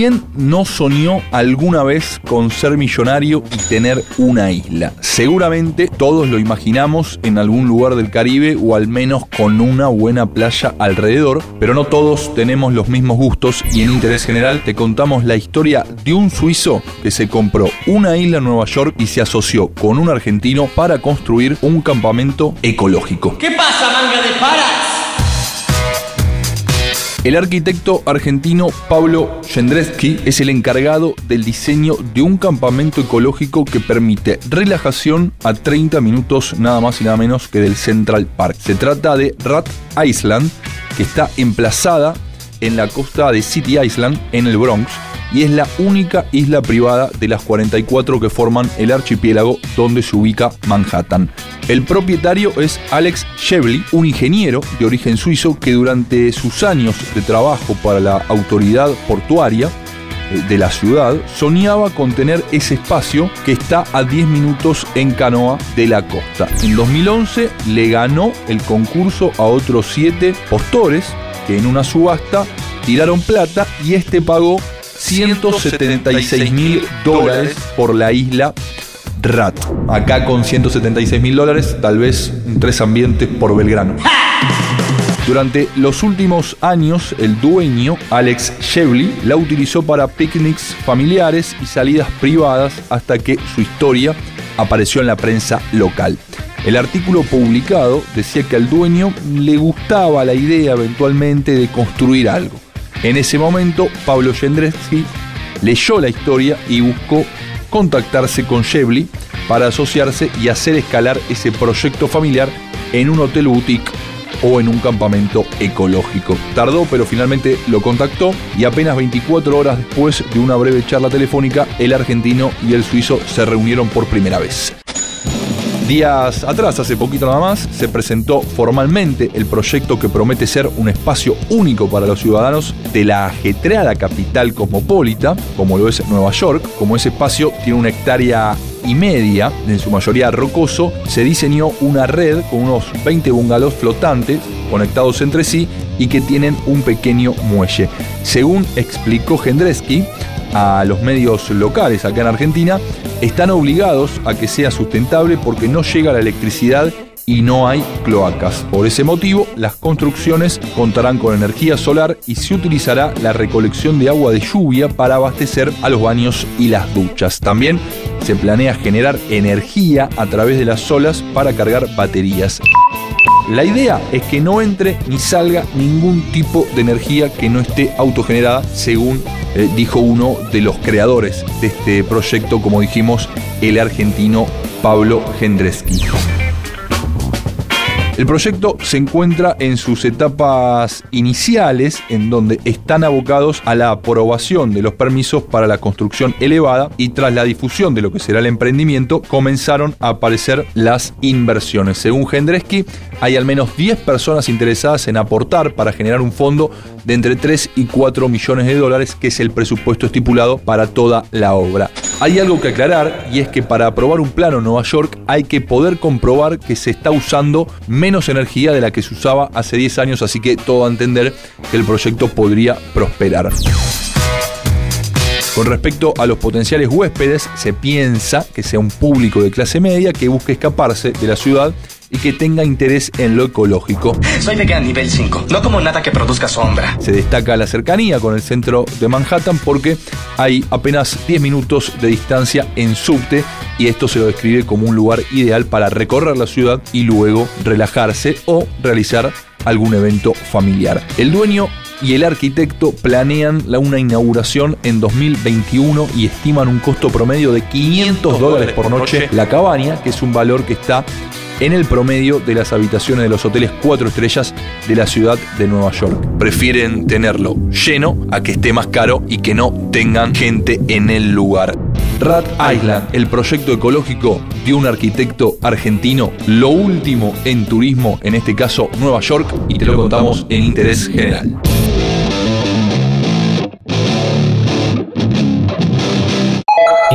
¿Quién no soñó alguna vez con ser millonario y tener una isla? Seguramente todos lo imaginamos en algún lugar del Caribe o al menos con una buena playa alrededor, pero no todos tenemos los mismos gustos y en interés general te contamos la historia de un suizo que se compró una isla en Nueva York y se asoció con un argentino para construir un campamento ecológico. ¿Qué pasa, manga de paras? El arquitecto argentino Pablo Jendreski es el encargado del diseño de un campamento ecológico que permite relajación a 30 minutos nada más y nada menos que del Central Park. Se trata de Rat Island, que está emplazada en la costa de City Island, en el Bronx, y es la única isla privada de las 44 que forman el archipiélago donde se ubica Manhattan. El propietario es Alex Shevely, un ingeniero de origen suizo que durante sus años de trabajo para la autoridad portuaria eh, de la ciudad, soñaba con tener ese espacio que está a 10 minutos en canoa de la costa. En 2011 le ganó el concurso a otros 7 postores que en una subasta tiraron plata y este pagó 176 mil dólares por la isla Rat. Acá con 176 mil dólares, tal vez tres ambientes por Belgrano. Durante los últimos años, el dueño, Alex Shevely, la utilizó para picnics familiares y salidas privadas hasta que su historia apareció en la prensa local. El artículo publicado decía que al dueño le gustaba la idea eventualmente de construir algo. En ese momento, Pablo Jendreski leyó la historia y buscó contactarse con Shevely para asociarse y hacer escalar ese proyecto familiar en un hotel boutique o en un campamento ecológico. Tardó, pero finalmente lo contactó y apenas 24 horas después de una breve charla telefónica, el argentino y el suizo se reunieron por primera vez. Días atrás, hace poquito nada más, se presentó formalmente el proyecto que promete ser un espacio único para los ciudadanos de la ajetreada capital cosmopolita, como lo es Nueva York. Como ese espacio tiene una hectárea y media, en su mayoría rocoso, se diseñó una red con unos 20 bungalows flotantes conectados entre sí y que tienen un pequeño muelle. Según explicó Gendreski, a los medios locales acá en Argentina, están obligados a que sea sustentable porque no llega la electricidad y no hay cloacas. Por ese motivo, las construcciones contarán con energía solar y se utilizará la recolección de agua de lluvia para abastecer a los baños y las duchas. También se planea generar energía a través de las olas para cargar baterías. La idea es que no entre ni salga ningún tipo de energía que no esté autogenerada, según eh, dijo uno de los creadores de este proyecto, como dijimos, el argentino Pablo Gendreski. El proyecto se encuentra en sus etapas iniciales, en donde están abocados a la aprobación de los permisos para la construcción elevada y tras la difusión de lo que será el emprendimiento, comenzaron a aparecer las inversiones. Según Gendreski, hay al menos 10 personas interesadas en aportar para generar un fondo de entre 3 y 4 millones de dólares, que es el presupuesto estipulado para toda la obra. Hay algo que aclarar y es que para aprobar un plano en Nueva York hay que poder comprobar que se está usando menos energía de la que se usaba hace 10 años, así que todo a entender que el proyecto podría prosperar. Con respecto a los potenciales huéspedes, se piensa que sea un público de clase media que busque escaparse de la ciudad y que tenga interés en lo ecológico. Soy de nivel 5, no como nada que produzca sombra. Se destaca la cercanía con el centro de Manhattan porque hay apenas 10 minutos de distancia en subte y esto se lo describe como un lugar ideal para recorrer la ciudad y luego relajarse o realizar algún evento familiar. El dueño y el arquitecto planean la, una inauguración en 2021 y estiman un costo promedio de 500 dólares por noche la cabaña, que es un valor que está en el promedio de las habitaciones de los hoteles cuatro estrellas de la ciudad de Nueva York. Prefieren tenerlo lleno a que esté más caro y que no tengan gente en el lugar. Rat Island, el proyecto ecológico de un arquitecto argentino, lo último en turismo, en este caso Nueva York, y te lo contamos en interés general.